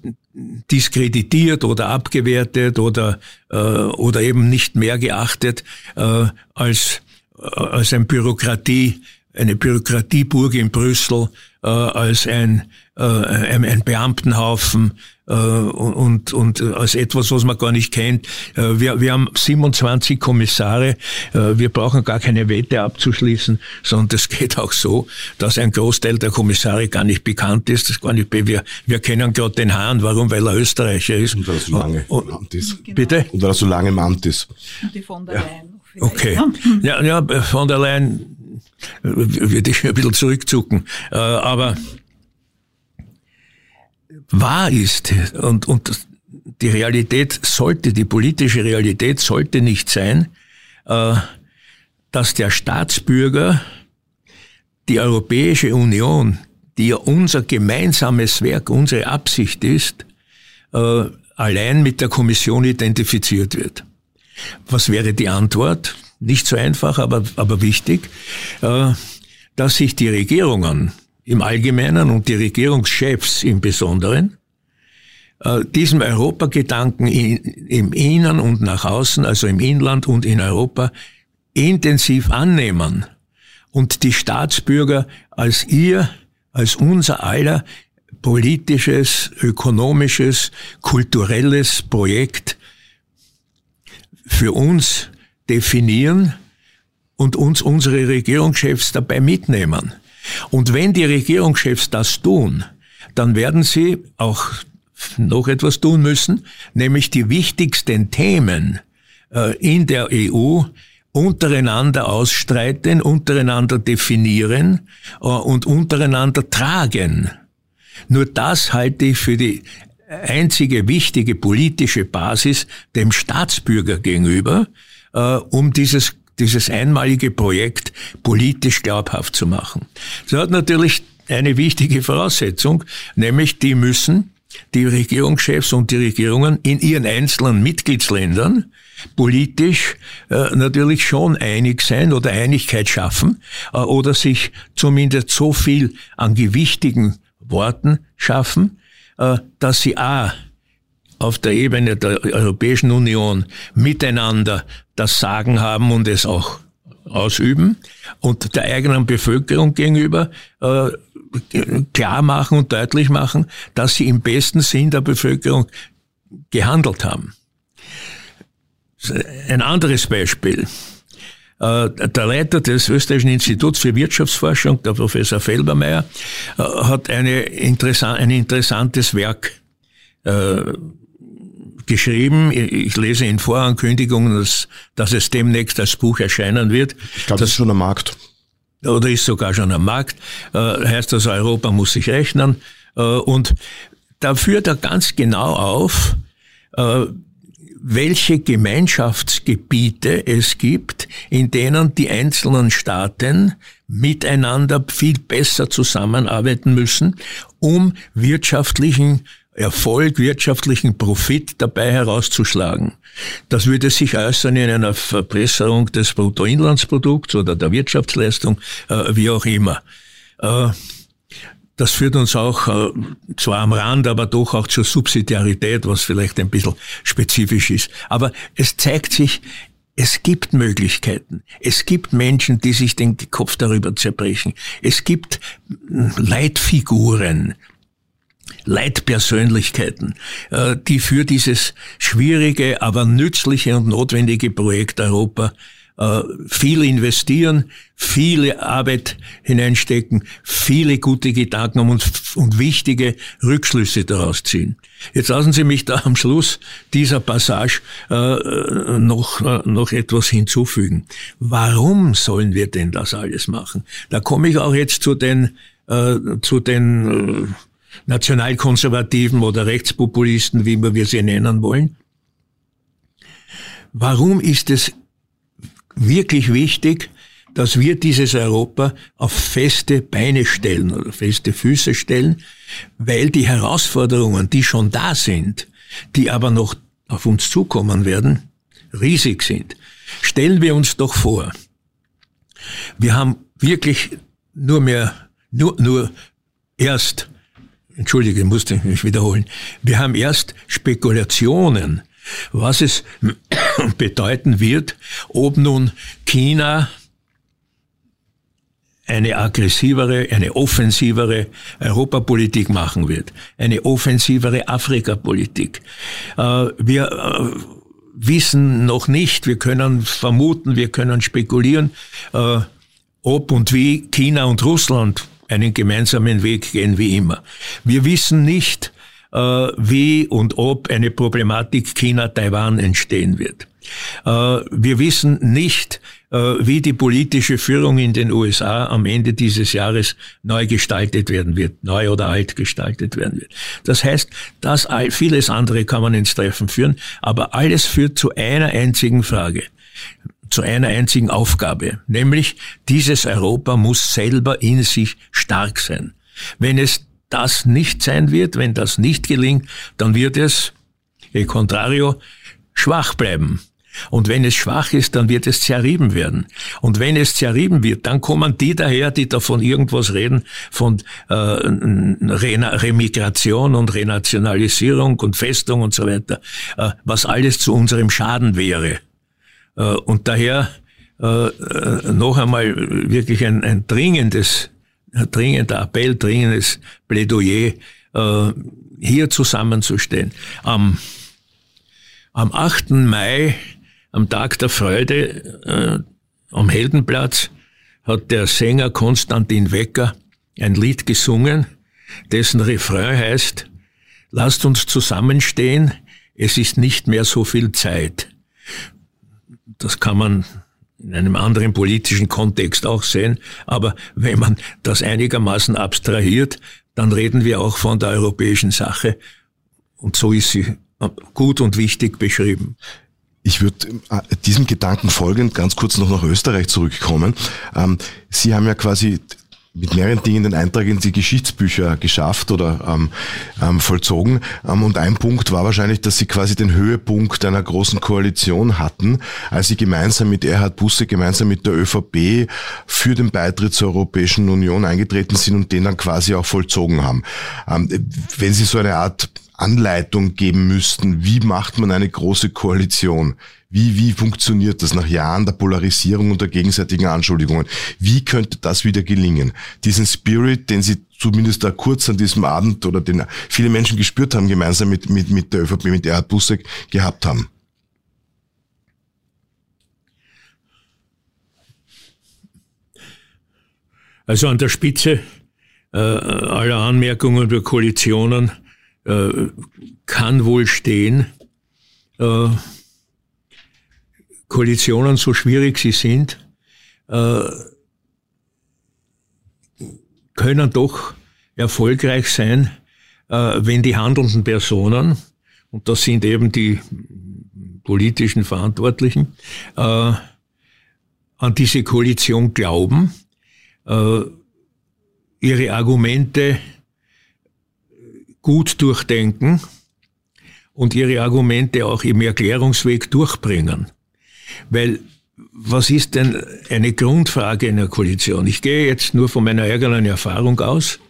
diskreditiert oder abgewertet oder, äh, oder eben nicht mehr geachtet äh, als, äh, als ein Bürokratie, eine Bürokratieburg in Brüssel, äh, als ein, äh, ein, ein Beamtenhaufen, und, und als etwas, was man gar nicht kennt. Äh, wir, wir haben 27 Kommissare. Äh, wir brauchen gar keine Wette abzuschließen, sondern es geht auch so, dass ein Großteil der Kommissare gar nicht bekannt ist. Das gar nicht, wir, wir kennen gerade den Hahn. Warum? Weil er Österreicher ist. Und weil er so lange im Amt ist. Genau. Bitte? Und weil er so lange im Amt ist. Und die von der Leyen. Okay. Ja, ja, von der Leyen würde ich ein bisschen zurückzucken. Aber wahr ist und, und die Realität sollte, die politische Realität sollte nicht sein, äh, dass der Staatsbürger die Europäische Union, die ja unser gemeinsames Werk, unsere Absicht ist, äh, allein mit der Kommission identifiziert wird. Was wäre die Antwort? Nicht so einfach, aber, aber wichtig, äh, dass sich die Regierungen im Allgemeinen und die Regierungschefs im Besonderen äh, diesem Europagedanken im Innen und nach außen, also im Inland und in Europa, intensiv annehmen und die Staatsbürger als ihr, als unser aller politisches, ökonomisches, kulturelles Projekt für uns definieren und uns unsere Regierungschefs dabei mitnehmen. Und wenn die Regierungschefs das tun, dann werden sie auch noch etwas tun müssen, nämlich die wichtigsten Themen, äh, in der EU untereinander ausstreiten, untereinander definieren äh, und untereinander tragen. Nur das halte ich für die einzige wichtige politische Basis dem Staatsbürger gegenüber, äh, um dieses dieses einmalige Projekt politisch glaubhaft zu machen. Das hat natürlich eine wichtige Voraussetzung, nämlich die müssen die Regierungschefs und die Regierungen in ihren einzelnen Mitgliedsländern politisch äh, natürlich schon einig sein oder Einigkeit schaffen äh, oder sich zumindest so viel an gewichtigen Worten schaffen, äh, dass sie a auf der Ebene der Europäischen Union miteinander das Sagen haben und es auch ausüben und der eigenen Bevölkerung gegenüber äh, klar machen und deutlich machen, dass sie im besten Sinn der Bevölkerung gehandelt haben. Ein anderes Beispiel. Äh, der Leiter des Österreichischen Instituts für Wirtschaftsforschung, der Professor Felbermeier, äh, hat eine interessant, ein interessantes Werk äh, geschrieben. Ich lese in Vorankündigungen, dass, dass es demnächst als Buch erscheinen wird. Ich glaube, das ist schon am Markt. Oder ist sogar schon am Markt. heißt also, Europa muss sich rechnen. und da führt er ganz genau auf, welche Gemeinschaftsgebiete es gibt, in denen die einzelnen Staaten miteinander viel besser zusammenarbeiten müssen, um wirtschaftlichen Erfolg, wirtschaftlichen Profit dabei herauszuschlagen. Das würde sich äußern in einer Verbesserung des Bruttoinlandsprodukts oder der Wirtschaftsleistung, äh, wie auch immer. Äh, das führt uns auch äh, zwar am Rand, aber doch auch zur Subsidiarität, was vielleicht ein bisschen spezifisch ist. Aber es zeigt sich, es gibt Möglichkeiten. Es gibt Menschen, die sich den Kopf darüber zerbrechen. Es gibt Leitfiguren, Leitpersönlichkeiten, äh, die für dieses schwierige, aber nützliche und notwendige Projekt Europa äh, viel investieren, viele Arbeit hineinstecken, viele gute Gedanken und, und wichtige Rückschlüsse daraus ziehen. Jetzt lassen Sie mich da am Schluss dieser Passage äh, noch, äh, noch etwas hinzufügen. Warum sollen wir denn das alles machen? Da komme ich auch jetzt zu den, äh, zu den äh, Nationalkonservativen oder Rechtspopulisten, wie wir sie nennen wollen. Warum ist es wirklich wichtig, dass wir dieses Europa auf feste Beine stellen oder feste Füße stellen, weil die Herausforderungen, die schon da sind, die aber noch auf uns zukommen werden, riesig sind. Stellen wir uns doch vor, wir haben wirklich nur mehr, nur, nur erst, entschuldige, musste mich wiederholen, wir haben erst Spekulationen was es bedeuten wird, ob nun China eine aggressivere, eine offensivere Europapolitik machen wird, eine offensivere Afrikapolitik. Äh, wir äh, wissen noch nicht, wir können vermuten, wir können spekulieren, äh, ob und wie China und Russland einen gemeinsamen Weg gehen, wie immer. Wir wissen nicht, äh, wie und ob eine Problematik China-Taiwan entstehen wird. Äh, wir wissen nicht, äh, wie die politische Führung in den USA am Ende dieses Jahres neu gestaltet werden wird, neu oder alt gestaltet werden wird. Das heißt, das vieles andere kann man ins Treffen führen, aber alles führt zu einer einzigen Frage zu einer einzigen Aufgabe, nämlich dieses Europa muss selber in sich stark sein. Wenn es das nicht sein wird, wenn das nicht gelingt, dann wird es, e contrario, schwach bleiben. Und wenn es schwach ist, dann wird es zerrieben werden. Und wenn es zerrieben wird, dann kommen die daher, die davon irgendwas reden, von äh, Remigration und Renationalisierung und Festung und so weiter, äh, was alles zu unserem Schaden wäre. Äh, und daher äh, äh noch einmal wirklich ein, ein dringendes dringender Appell, dringendes Plädoyer, hier zusammenzustehen. Am, am 8. Mai, am Tag der Freude, am Heldenplatz, hat der Sänger Konstantin Wecker ein Lied gesungen, dessen Refrain heißt, lasst uns zusammenstehen, es ist nicht mehr so viel Zeit. Das kann man in einem anderen politischen Kontext auch sehen. Aber wenn man das einigermaßen abstrahiert, dann reden wir auch von der europäischen Sache. Und so ist sie gut und wichtig beschrieben. Ich würde äh, diesem Gedanken folgend ganz kurz noch nach Österreich zurückkommen. Ähm, Sie haben ja quasi mit mehreren Dingen den Eintrag in die Geschichtsbücher geschafft oder ähm, ähm, vollzogen. Ähm, und ein Punkt war wahrscheinlich, dass sie quasi den Höhepunkt einer großen Koalition hatten, als sie gemeinsam mit Erhard Busse, gemeinsam mit der ÖVP für den Beitritt zur Europäischen Union eingetreten sind und den dann quasi auch vollzogen haben. Ähm, wenn Sie so eine Art Anleitung geben müssten, wie macht man eine große Koalition? Wie, wie funktioniert das nach Jahren der Polarisierung und der gegenseitigen Anschuldigungen? Wie könnte das wieder gelingen? Diesen Spirit, den Sie zumindest da kurz an diesem Abend oder den viele Menschen gespürt haben, gemeinsam mit, mit, mit der ÖVP, mit Erhard Busseck gehabt haben. Also an der Spitze äh, aller Anmerkungen über Koalitionen äh, kann wohl stehen, äh, Koalitionen, so schwierig sie sind, äh, können doch erfolgreich sein, äh, wenn die handelnden Personen, und das sind eben die politischen Verantwortlichen, äh, an diese Koalition glauben, ihre Argumente gut durchdenken und ihre Argumente auch im Erklärungsweg durchbringen. Weil was ist denn eine Grundfrage in der Koalition? Ich gehe jetzt nur von meiner eigenen Erfahrung aus.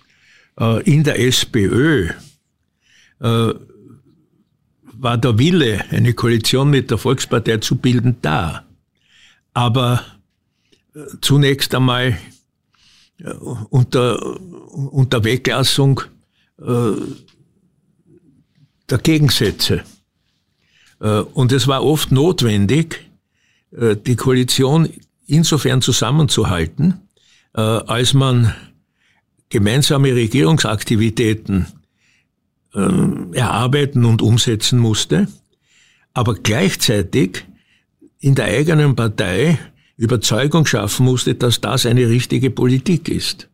Äh, in der SPÖ äh, war der Wille, eine Koalition mit der Volkspartei zu bilden, da. Aber äh, zunächst einmal unter, unter Weglassung der Gegensätze. Und es war oft notwendig, äh, die Koalition insofern zusammenzuhalten, äh, als man gemeinsame Regierungsaktivitäten erarbeiten und umsetzen musste, aber gleichzeitig in der eigenen Partei Überzeugung schaffen musste, dass das eine richtige Politik ist.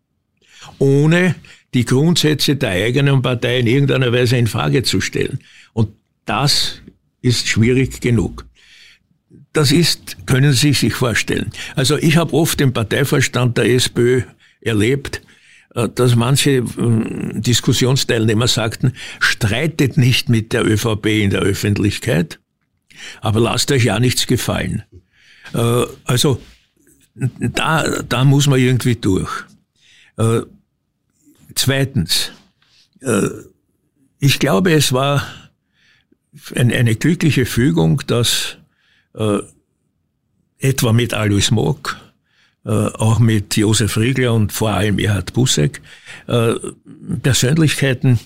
Ohne die Grundsätze der eigenen Partei in irgendeiner Weise in Frage zu stellen. Und das ist schwierig genug. Das ist, können Sie sich vorstellen. Also ich habe oft im Parteivorstand der SPÖ erlebt, äh, dass manche äh, Diskussionsteilnehmer sagten, streitet nicht mit der ÖVP in der Öffentlichkeit, aber lasst euch ja nichts gefallen. Äh, also da, da muss man irgendwie durch. Zweitens, ich glaube, es war eine glückliche Fügung, dass äh, etwa mit Alois Mock, äh, auch mit Josef Riegler und vor allem Erhard Busseck, äh, Persönlichkeiten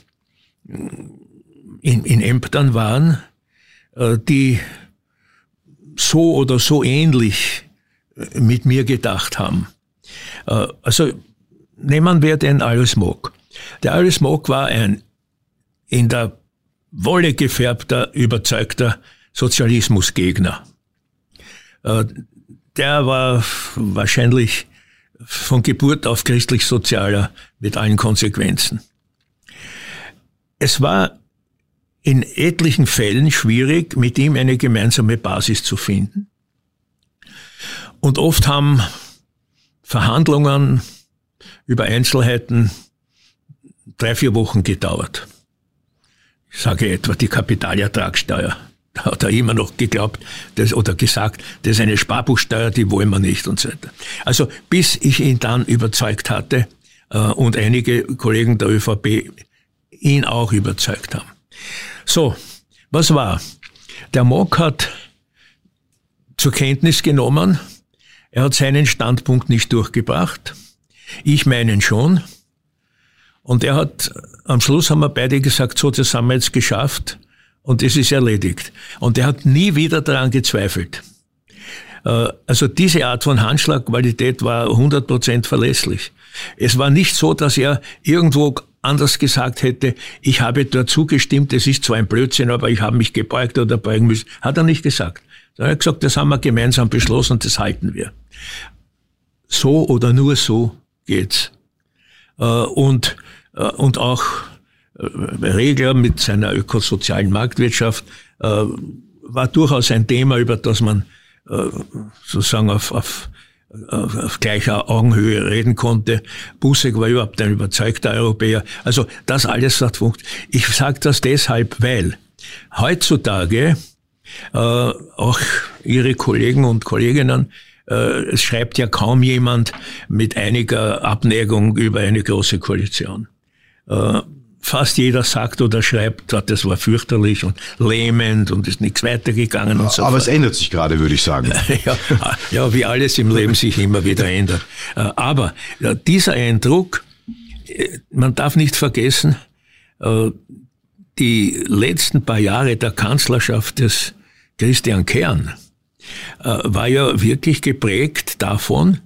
in, Ämtern waren, äh, die so oder so ähnlich äh, mit mir gedacht haben. Äh, also nehmen wir den Alois Mock. Der Alois Mock war ein in der Wolle gefärbter, überzeugter Sozialismusgegner. Äh, der war wahrscheinlich von Geburt auf christlich-sozialer mit allen Konsequenzen. Es war in etlichen Fällen schwierig, mit ihm eine gemeinsame Basis zu finden. Und oft haben Verhandlungen über Einzelheiten drei, vier Wochen gedauert. Ich sage etwa die Kapitalertragssteuer hat er immer noch geglaubt das, oder gesagt, das ist eine Sparbuchsteuer, die wollen wir nicht und so weiter. Also bis ich ihn dann überzeugt hatte äh, und einige Kollegen der ÖVP ihn auch überzeugt haben. So, was war? Der Mock hat zur Kenntnis genommen, er hat seinen Standpunkt nicht durchgebracht, ich meinen schon. Und er hat, am Schluss haben wir beide gesagt, so, das haben wir jetzt geschafft und es ist erledigt. Und er hat nie wieder daran gezweifelt. Äh, also diese Art von Handschlagqualität war 100% verlässlich. Es war nicht so, dass er irgendwo anders gesagt hätte, ich habe dort zugestimmt, es ist zwar ein Blödsinn, aber ich habe mich gebeugt oder beugen müssen, hat er nicht gesagt. Er hat gesagt, das haben wir gemeinsam beschlossen, das halten wir. So oder nur so geht's. Äh, und, äh, und auch äh, Regler mit seiner ökosozialen Marktwirtschaft war durchaus ein Thema, über das man sozusagen auf, auf auf gleicher Augenhöhe reden konnte. Busek war überhaupt ein überzeugter Europäer. Also das alles hat funktioniert. Ich sage das deshalb, weil heutzutage äh, auch Ihre Kollegen und Kolleginnen äh, es schreibt ja kaum jemand mit einiger Abneigung über eine große Koalition. Äh, fast jeder sagt oder schreibt, das war fürchterlich und lähmend und ist nichts weitergegangen und so Aber fort. es ändert sich gerade, würde ich sagen. ja, ja, wie alles im Leben sich immer wieder ändert. Äh, aber dieser Eindruck, äh, man darf nicht vergessen, äh, die letzten paar Jahre der Kanzlerschaft des Christian Kern war ja wirklich geprägt davon,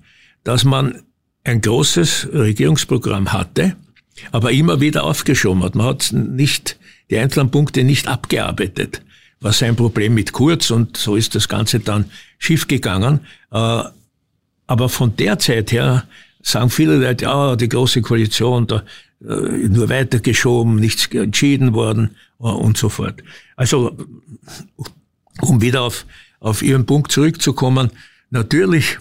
dass man ein großes Regierungsprogramm hatte, aber immer wieder aufgeschoben hat. Man hat nicht, die einzelnen Punkte nicht abgearbeitet. War sein Problem mit Kurz und so ist das Ganze dann schief gegangen. Äh, aber von der Zeit her sagen viele Leute, ja, die große Koalition, da äh, nur weitergeschoben, nichts entschieden worden äh, und so fort. Also, um wieder auf, auf Ihren Punkt zurückzukommen, natürlich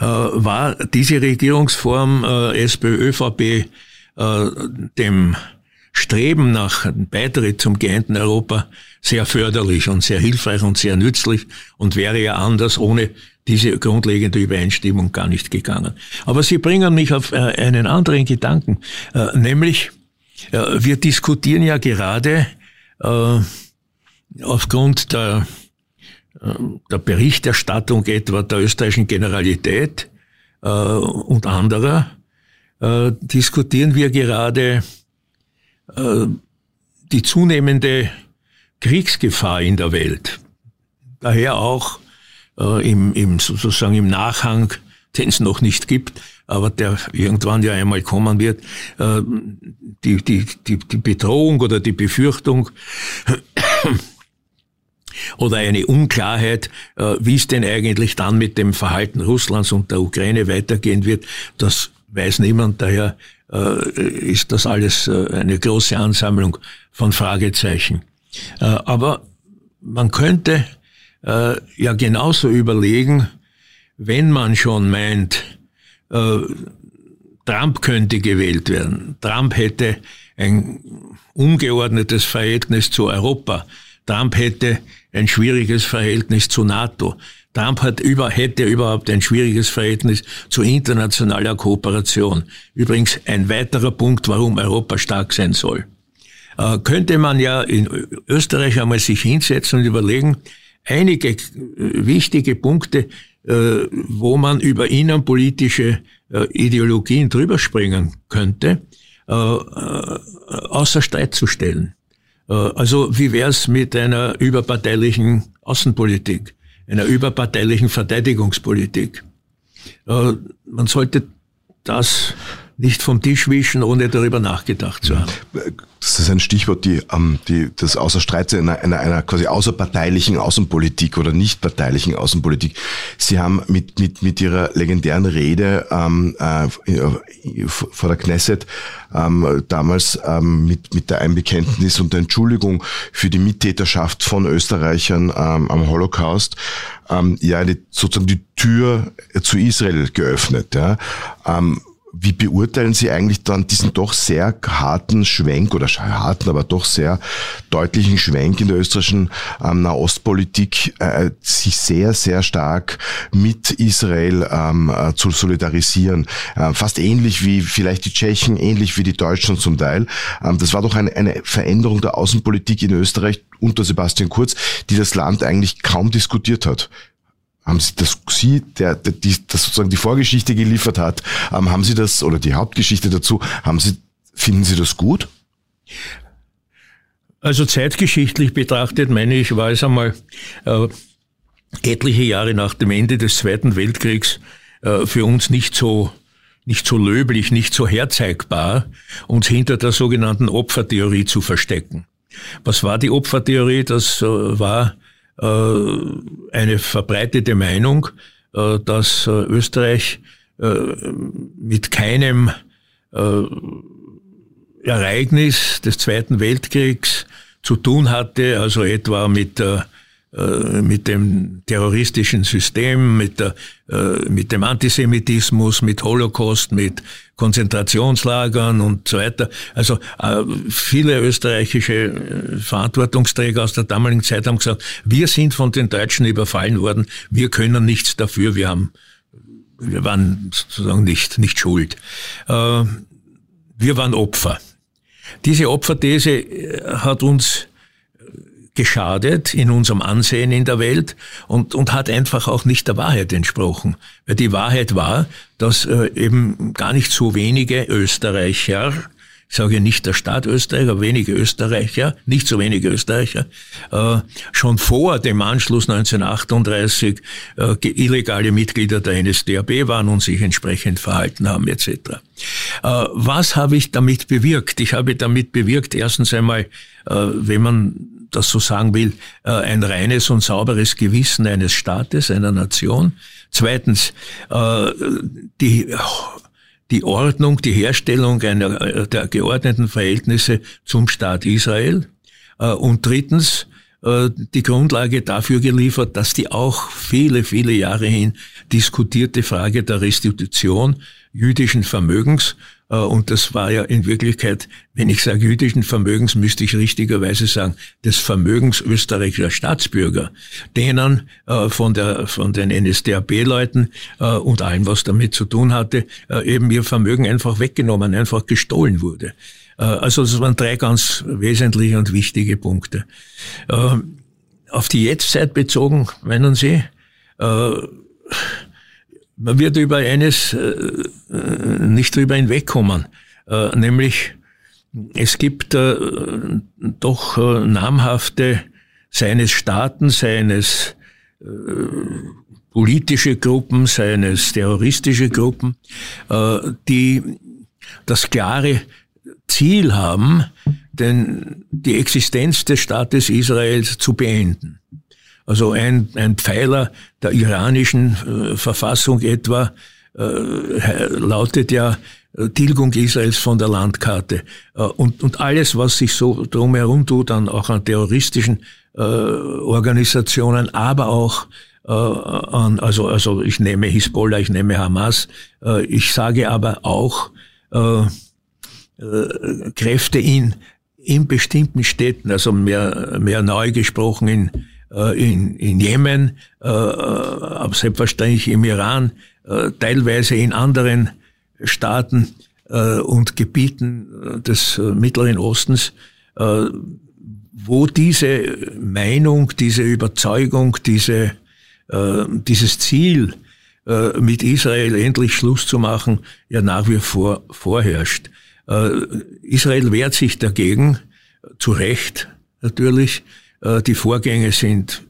äh, war diese Regierungsform äh, SPÖ-ÖVP äh, dem Streben nach Beitritt zum geeinten Europa sehr förderlich und sehr hilfreich und sehr nützlich und wäre ja anders ohne diese grundlegende Übereinstimmung gar nicht gegangen. Aber Sie bringen mich auf einen anderen Gedanken, nämlich wir diskutieren ja gerade aufgrund der der Berichterstattung etwa der österreichischen Generalität äh, und anderer äh, diskutieren wir gerade äh, die zunehmende Kriegsgefahr in der Welt. Daher auch äh, im, im, sozusagen im Nachhang, den es noch nicht gibt, aber der irgendwann ja einmal kommen wird, äh, die, die, die, die Bedrohung oder die Befürchtung, oder eine Unklarheit, äh, wie es denn eigentlich dann mit dem Verhalten Russlands und der Ukraine weitergehen wird. Das weiß niemand. Daher äh, ist das alles äh, eine große Ansammlung von Fragezeichen. Aber man könnte ja genauso überlegen, wenn man schon meint, Trump könnte gewählt werden. Trump hätte ein ungeordnetes Verhältnis zu Europa. Trump hätte ein schwieriges Verhältnis zu NATO. Trump hat über, hätte überhaupt ein schwieriges Verhältnis zu internationaler Kooperation. Übrigens ein weiterer Punkt, warum Europa stark sein soll. Äh, könnte man ja in Österreich einmal sich hinsetzen und überlegen, einige äh, wichtige Punkte, äh, wo man über innenpolitische äh, Ideologien drüber springen könnte, äh, äh, außer Streit zu stellen. Äh, also wie wär's mit einer überparteilichen Außenpolitik, einer überparteilichen Verteidigungspolitik? Äh, man sollte das nicht vom Tisch wischen, ohne darüber nachgedacht zu haben. Das ist ein Stichwort, die, ähm, die das außer Streit einer, einer, einer quasi außerparteilichen Außenpolitik oder nicht parteilichen Außenpolitik. Sie haben mit, mit, mit Ihrer legendären Rede ähm, äh, vor der Knesset ähm, damals ähm, mit, mit der Einbekenntnis und der Entschuldigung für die Mittäterschaft von Österreichern ähm, am Holocaust ähm, ja die, sozusagen die Tür zu Israel geöffnet. Ja. Ähm, wie beurteilen Sie eigentlich dann diesen doch sehr harten Schwenk oder harten, aber doch sehr deutlichen Schwenk in der österreichischen ähm, Nahostpolitik, äh, sich sehr, sehr stark mit Israel ähm, äh, zu solidarisieren? Äh, fast ähnlich wie vielleicht die Tschechen, ähnlich wie die Deutschen zum Teil. Ähm, das war doch eine, eine Veränderung der Außenpolitik in Österreich unter Sebastian Kurz, die das Land eigentlich kaum diskutiert hat haben Sie das, Sie, der, der die, das sozusagen die Vorgeschichte geliefert hat, ähm, haben Sie das, oder die Hauptgeschichte dazu, haben Sie, finden Sie das gut? Also zeitgeschichtlich betrachtet, meine ich, war es einmal äh, etliche Jahre nach dem Ende des Zweiten Weltkriegs äh, für uns nicht so nicht so löblich, nicht so herzeigbar, uns hinter der sogenannten Opfertheorie zu verstecken. Was war die Opfertheorie? Das äh, war eine verbreitete Meinung, äh, dass Österreich mit keinem Ereignis des Zweiten Weltkriegs zu tun hatte, also etwa mit der äh, mit dem terroristischen System, mit, der, äh, mit dem Antisemitismus, mit Holocaust, mit Konzentrationslagern und so weiter. Also äh, viele österreichische Verantwortungsträger aus der damaligen Zeit haben gesagt, wir sind von den Deutschen überfallen worden, wir können nichts dafür, wir haben, wir waren sozusagen nicht, nicht schuld. Wir waren Opfer. Diese Opferthese hat uns geschadet in unserem Ansehen in der Welt und, und hat einfach auch nicht der Wahrheit entsprochen. Weil die Wahrheit war, dass äh, eben gar nicht so wenige Österreicher, ich sage nicht der Staat Österreich, aber wenige Österreicher, nicht so wenige Österreicher, äh, schon vor dem Anschluss 1938 äh, illegale Mitglieder der NSDAP waren und sich entsprechend verhalten haben etc. Äh, was habe ich damit bewirkt? Ich habe damit bewirkt, erstens einmal, äh, wenn man das so sagen will, äh, ein reines und sauberes Gewissen eines Staates, einer Nation. Zweitens, äh, die, die Ordnung, die Herstellung einer, äh, der geordneten Verhältnisse zum Staat Israel. Und drittens, die Grundlage dafür geliefert, dass die auch viele, viele Jahre hin diskutierte Frage der Restitution jüdischen Vermögens und das war ja in Wirklichkeit, wenn ich sage jüdischen Vermögens, müsste ich richtigerweise sagen, des Vermögens österreichischer Staatsbürger, denen äh, von, der, von den NSDAP-Leuten äh, und allem, was damit zu tun hatte, eben ihr Vermögen einfach weggenommen, einfach gestohlen wurde. Also das waren drei ganz wesentliche und wichtige Punkte. Auf die Jetztzeit bezogen, meinen Sie, man wird über eines äh, nicht drüber hinwegkommen, äh, nämlich es gibt äh, doch äh, namhafte seines Staaten, seines äh, politische Gruppen, seines terroristische Gruppen, äh, die das klare Ziel haben, denn die Existenz des Staates Israels zu beenden. Also ein, ein Pfeiler der iranischen äh, Verfassung etwa äh, lautet ja äh, Tilgung Israels von der Landkarte. Äh, und, und alles, was sich so drumherum tut, dann auch an terroristischen äh, Organisationen, aber auch äh, an, also, also ich nehme Hisbollah, ich nehme Hamas, äh, ich sage aber auch äh, äh, Kräfte in, in bestimmten Städten, also mehr, mehr neu gesprochen in in, in Jemen, äh, aber selbstverständlich im Iran, äh, teilweise in anderen Staaten und Gebieten des Mittleren Ostens, wo diese Meinung, diese Überzeugung, diese, dieses Ziel, mit Israel endlich Schluss zu machen, ja nach wie vor vorherrscht. Israel wehrt sich dagegen, zu Recht natürlich, äh, die Vorgänge sind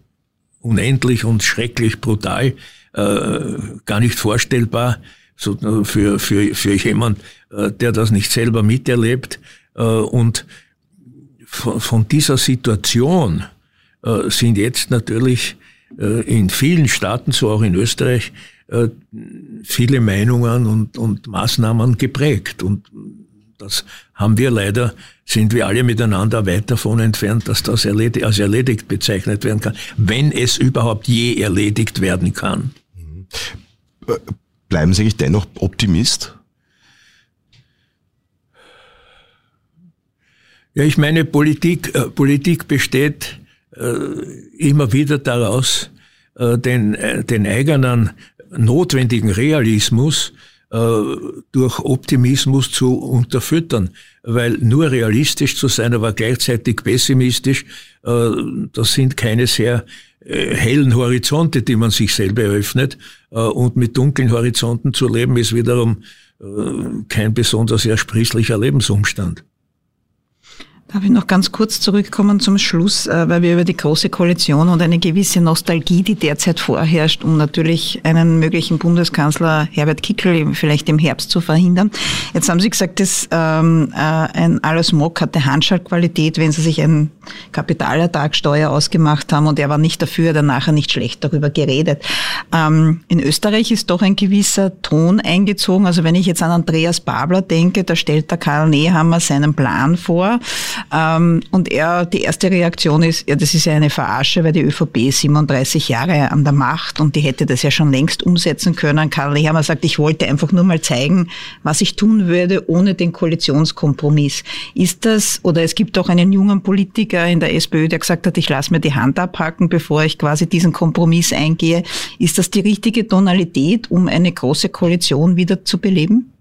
unendlich und schrecklich brutal, äh, gar nicht vorstellbar so äh, für, für, für jemand, der das nicht selber miterlebt. Und von, von dieser Situation sind jetzt natürlich in vielen Staaten, so auch in Österreich, viele Meinungen und, und Maßnahmen geprägt. Und das haben wir leider, sind wir alle miteinander weit davon entfernt, dass das erledigt, als erledigt bezeichnet werden kann, wenn es überhaupt je erledigt werden kann. Bleiben Sie eigentlich dennoch Optimist? Ja, ich meine, Politik, äh, Politik besteht äh, immer wieder daraus, äh, den, äh, den eigenen notwendigen Realismus durch Optimismus zu unterfüttern. Weil nur realistisch zu sein, aber gleichzeitig pessimistisch, äh, das sind keine sehr äh, hellen Horizonte, die man sich selber eröffnet. Und mit dunklen Horizonten zu leben, ist wiederum kein besonders ersprießlicher Lebensumstand. Darf ich noch ganz kurz zurückkommen zum Schluss, äh, weil wir über die Große Koalition und eine gewisse Nostalgie, die derzeit vorherrscht, um natürlich einen möglichen Bundeskanzler Herbert Kickel vielleicht im Herbst zu verhindern. Jetzt haben Sie gesagt, dass ähm, äh, ein Alles Mock hatte Handschaltqualität, wenn Sie sich eine Kapitalertragssteuer ausgemacht haben und er war nicht dafür, dann nachher nicht schlecht darüber geredet. Ähm, in Österreich ist doch ein gewisser Ton eingezogen. Also wenn ich jetzt an Andreas Babler denke, da stellt der Karl Nehammer seinen Plan vor und er, die erste Reaktion ist, ja, das ist ja eine Verarsche, weil die ÖVP ist 37 Jahre an der Macht und die hätte das ja schon längst umsetzen können. Karl Nehammer sagt, ich wollte einfach nur mal zeigen, was ich tun würde ohne den Koalitionskompromiss. Ist das, oder es gibt auch einen jungen Politiker in der SPÖ, der gesagt hat, ich lasse mir die Hand abhacken, bevor ich quasi diesen Kompromiss eingehe. Ist das die richtige Tonalität, um eine große Koalition wieder zu beleben?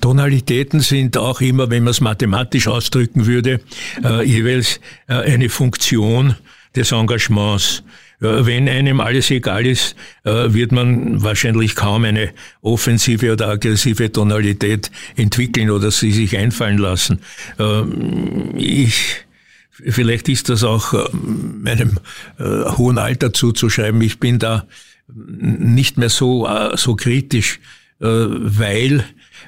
Tonalitäten sind auch immer, wenn man es mathematisch ausdrücken würde, äh, jeweils äh, eine Funktion des Engagements. Äh, wenn einem alles egal ist, äh, wird man wahrscheinlich kaum eine offensive oder aggressive Tonalität entwickeln oder sie sich einfallen lassen. Ähm, ich Vielleicht ist das auch äh, meinem hohen Alter zuzuschreiben. Ich bin da nicht mehr so, so kritisch, weil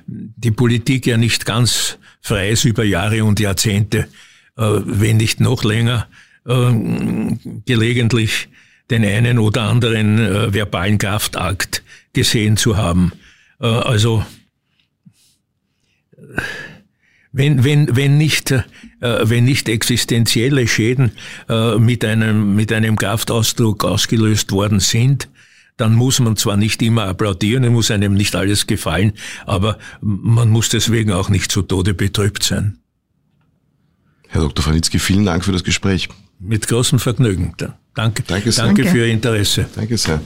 die Politik ja nicht ganz frei ist über Jahre und Jahrzehnte, äh, wenn nicht noch länger, äh, gelegentlich den einen oder anderen äh, verbalen Kraftakt gesehen zu haben. Also wenn, wenn, wenn, nicht, wenn nicht existenzielle Schäden mit einem, mit einem Kraftausdruck ausgelöst worden sind, dann muss man zwar nicht immer applaudieren, es muss einem nicht alles gefallen, aber man muss deswegen auch nicht zu Tode betrübt sein. Herr Dr. Franitzky, vielen Dank für das Gespräch. Mit großem Vergnügen. Danke, danke, danke für Ihr Interesse. Danke sehr.